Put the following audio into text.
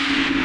you